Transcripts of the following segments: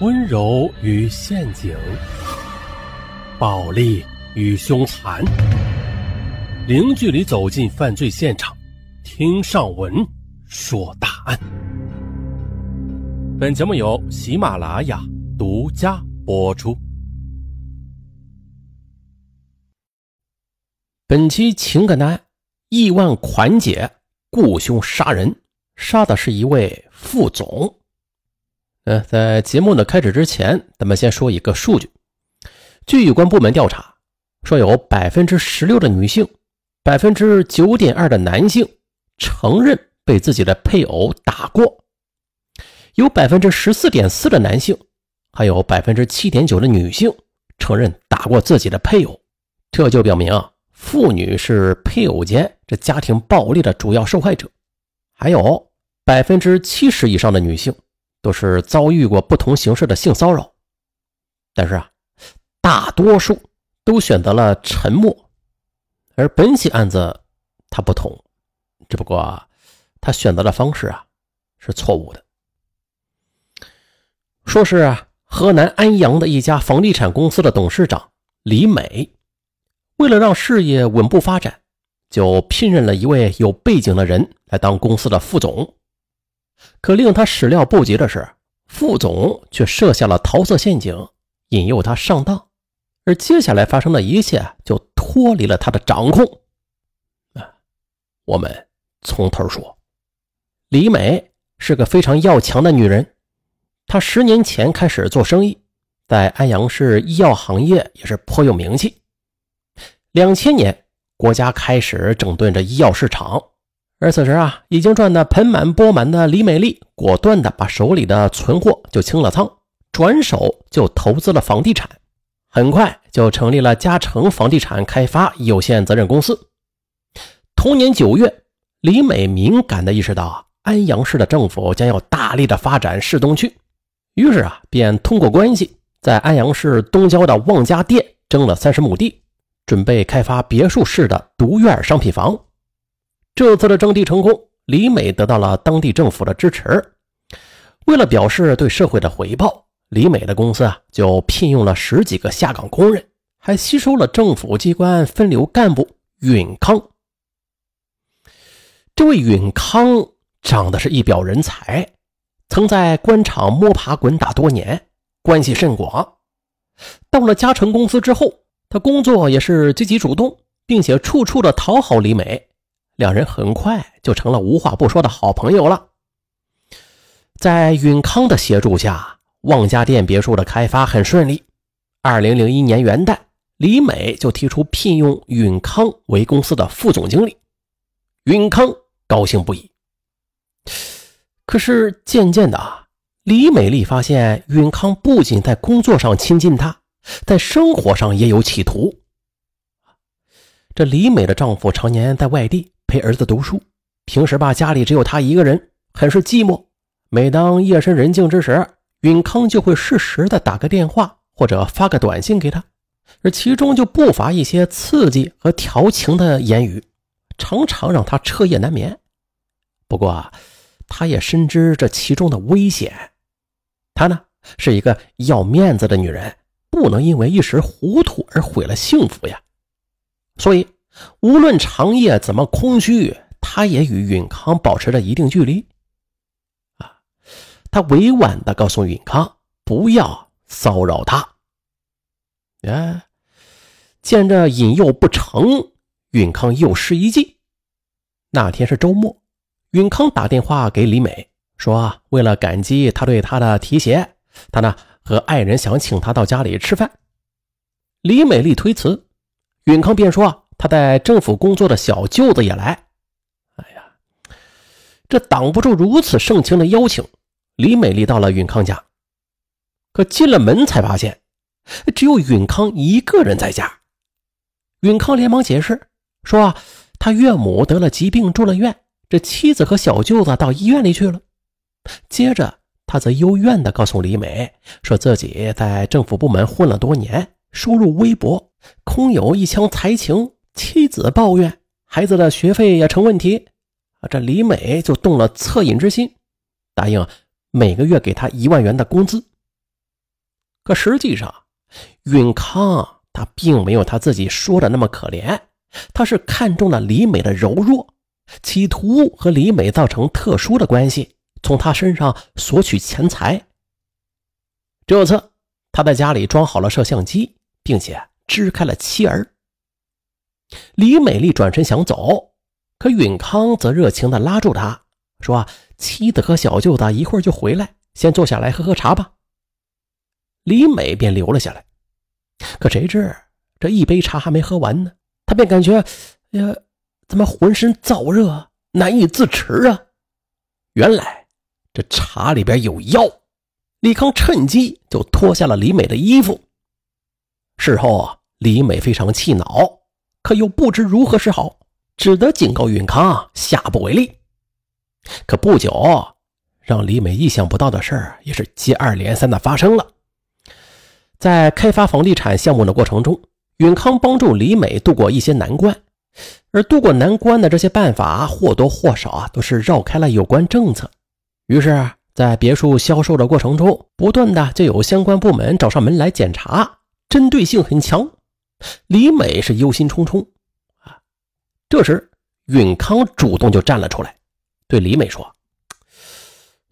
温柔与陷阱，暴力与凶残，零距离走进犯罪现场，听上文说大案。本节目由喜马拉雅独家播出。本期情感案：亿万款姐，雇凶杀人，杀的是一位副总。呃，在节目的开始之前，咱们先说一个数据。据有关部门调查，说有百分之十六的女性，百分之九点二的男性承认被自己的配偶打过，有百分之十四点四的男性，还有百分之七点九的女性承认打过自己的配偶。这就表明啊，妇女是配偶间这家庭暴力的主要受害者。还有百分之七十以上的女性。都是遭遇过不同形式的性骚扰，但是啊，大多数都选择了沉默。而本起案子他不同，只不过他选择的方式啊是错误的。说是，河南安阳的一家房地产公司的董事长李美，为了让事业稳步发展，就聘任了一位有背景的人来当公司的副总。可令他始料不及的是，副总却设下了桃色陷阱，引诱他上当，而接下来发生的一切就脱离了他的掌控。啊，我们从头说，李美是个非常要强的女人，她十年前开始做生意，在安阳市医药行业也是颇有名气。两千年，国家开始整顿着医药市场。而此时啊，已经赚得盆满钵满的李美丽，果断的把手里的存货就清了仓，转手就投资了房地产，很快就成立了嘉诚房地产开发有限责任公司。同年九月，李美敏感的意识到安阳市的政府将要大力的发展市东区，于是啊，便通过关系，在安阳市东郊的望家店征了三十亩地，准备开发别墅式的独院商品房。这次的征地成功，李美得到了当地政府的支持。为了表示对社会的回报，李美的公司啊就聘用了十几个下岗工人，还吸收了政府机关分流干部允康。这位允康长得是一表人才，曾在官场摸爬滚打多年，关系甚广。到了嘉诚公司之后，他工作也是积极主动，并且处处的讨好李美。两人很快就成了无话不说的好朋友了。在允康的协助下，望家店别墅的开发很顺利。二零零一年元旦，李美就提出聘用允康为公司的副总经理，允康高兴不已。可是渐渐的，李美丽发现允康不仅在工作上亲近她，在生活上也有企图。这李美的丈夫常年在外地。陪儿子读书，平时吧家里只有他一个人，很是寂寞。每当夜深人静之时，允康就会适时的打个电话或者发个短信给他，而其中就不乏一些刺激和调情的言语，常常让他彻夜难眠。不过，他也深知这其中的危险。她呢是一个要面子的女人，不能因为一时糊涂而毁了幸福呀。所以。无论长夜怎么空虚，他也与允康保持着一定距离。啊，他委婉地告诉允康不要骚扰他。哎，见这引诱不成，允康又施一计。那天是周末，允康打电话给李美，说为了感激他对他的提携，他呢和爱人想请他到家里吃饭。李美丽推辞，允康便说。他在政府工作的小舅子也来，哎呀，这挡不住如此盛情的邀请。李美丽到了允康家，可进了门才发现，只有允康一个人在家。允康连忙解释说：“他岳母得了疾病住了院，这妻子和小舅子到医院里去了。”接着，他则幽怨地告诉李美，说自己在政府部门混了多年，收入微薄，空有一腔才情。妻子抱怨孩子的学费也成问题，啊，这李美就动了恻隐之心，答应每个月给他一万元的工资。可实际上，允康他并没有他自己说的那么可怜，他是看中了李美的柔弱，企图和李美造成特殊的关系，从她身上索取钱财。这次他在家里装好了摄像机，并且支开了妻儿。李美丽转身想走，可允康则热情地拉住她，说：“妻子和小舅子一会儿就回来，先坐下来喝喝茶吧。”李美便留了下来。可谁知这一杯茶还没喝完呢，她便感觉，呀，怎么浑身燥热，难以自持啊！原来这茶里边有药。李康趁机就脱下了李美的衣服。事后啊，李美非常气恼。可又不知如何是好，只得警告允康下不为例。可不久，让李美意想不到的事也是接二连三的发生了。在开发房地产项目的过程中，允康帮助李美度过一些难关，而度过难关的这些办法或多或少啊都是绕开了有关政策。于是，在别墅销售的过程中，不断的就有相关部门找上门来检查，针对性很强。李美是忧心忡忡啊！这时，允康主动就站了出来，对李美说：“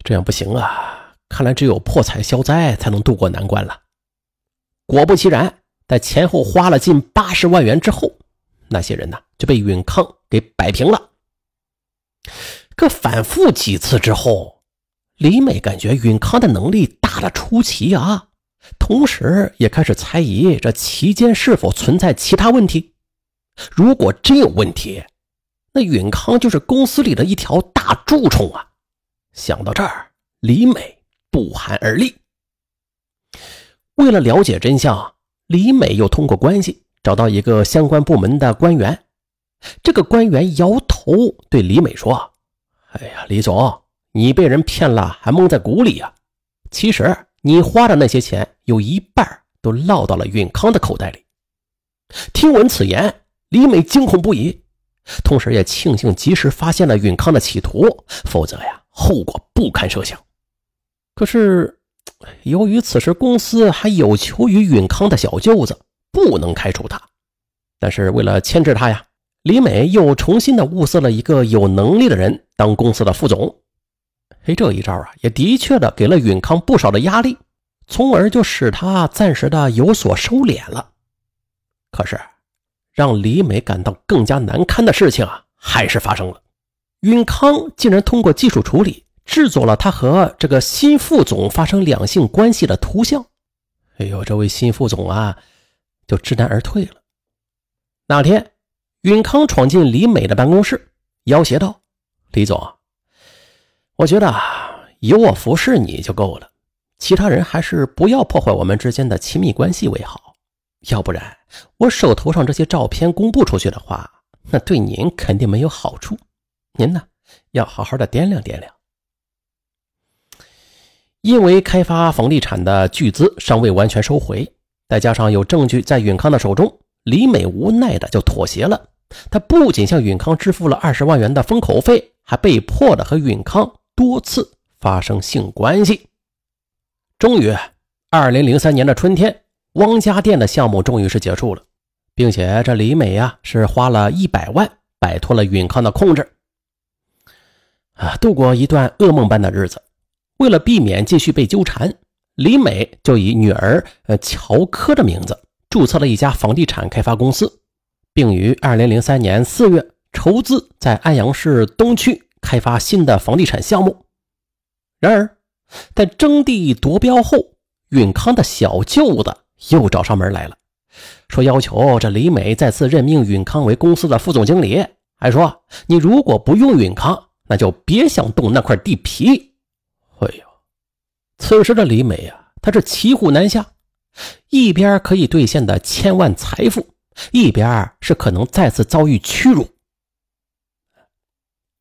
这样不行啊，看来只有破财消灾才能渡过难关了。”果不其然，在前后花了近八十万元之后，那些人呢就被允康给摆平了。可反复几次之后，李美感觉允康的能力大的出奇啊！同时，也开始猜疑这期间是否存在其他问题。如果真有问题，那允康就是公司里的一条大蛀虫啊！想到这儿，李美不寒而栗。为了了解真相，李美又通过关系找到一个相关部门的官员。这个官员摇头对李美说：“哎呀，李总，你被人骗了，还蒙在鼓里呀！其实……”你花的那些钱有一半都落到了允康的口袋里。听闻此言，李美惊恐不已，同时也庆幸及时发现了允康的企图，否则呀，后果不堪设想。可是，由于此时公司还有求于允康的小舅子，不能开除他。但是为了牵制他呀，李美又重新的物色了一个有能力的人当公司的副总。嘿，这一招啊，也的确的给了允康不少的压力，从而就使他暂时的有所收敛了。可是，让李美感到更加难堪的事情啊，还是发生了。允康竟然通过技术处理制作了他和这个新副总发生两性关系的图像。哎呦，这位新副总啊，就知难而退了。那天，允康闯进李美的办公室，要挟道：“李总。”我觉得有我服侍你就够了，其他人还是不要破坏我们之间的亲密关系为好。要不然，我手头上这些照片公布出去的话，那对您肯定没有好处。您呢，要好好的掂量掂量。因为开发房地产的巨资尚未完全收回，再加上有证据在允康的手中，李美无奈的就妥协了。他不仅向允康支付了二十万元的封口费，还被迫的和允康。多次发生性关系，终于，二零零三年的春天，汪家店的项目终于是结束了，并且这李美呀是花了一百万摆脱了允康的控制，啊，度过一段噩梦般的日子。为了避免继续被纠缠，李美就以女儿呃乔科的名字注册了一家房地产开发公司，并于二零零三年四月筹资在安阳市东区。开发新的房地产项目，然而在征地夺标后，允康的小舅子又找上门来了，说要求这李美再次任命允康为公司的副总经理，还说你如果不用允康，那就别想动那块地皮。哎呦，此时的李美啊，她是骑虎难下，一边可以兑现的千万财富，一边是可能再次遭遇屈辱。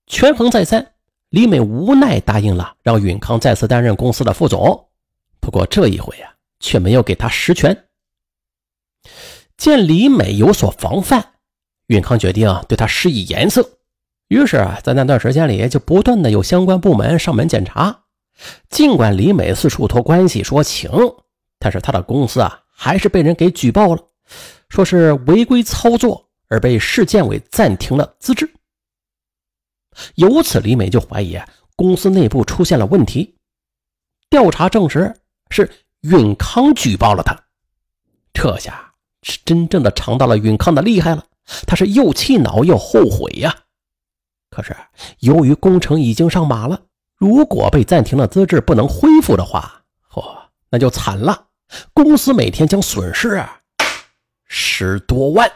权衡再三，李美无奈答应了，让允康再次担任公司的副总。不过这一回啊，却没有给他实权。见李美有所防范，允康决定对他施以颜色。于是啊，在那段时间里，就不断的有相关部门上门检查。尽管李美四处托关系说情，但是他的公司啊，还是被人给举报了，说是违规操作，而被市建委暂停了资质。由此，李美就怀疑公司内部出现了问题。调查证实是允康举报了他，这下是真正的尝到了允康的厉害了。他是又气恼又后悔呀。可是由于工程已经上马了，如果被暂停了资质不能恢复的话，嚯，那就惨了。公司每天将损失十多万。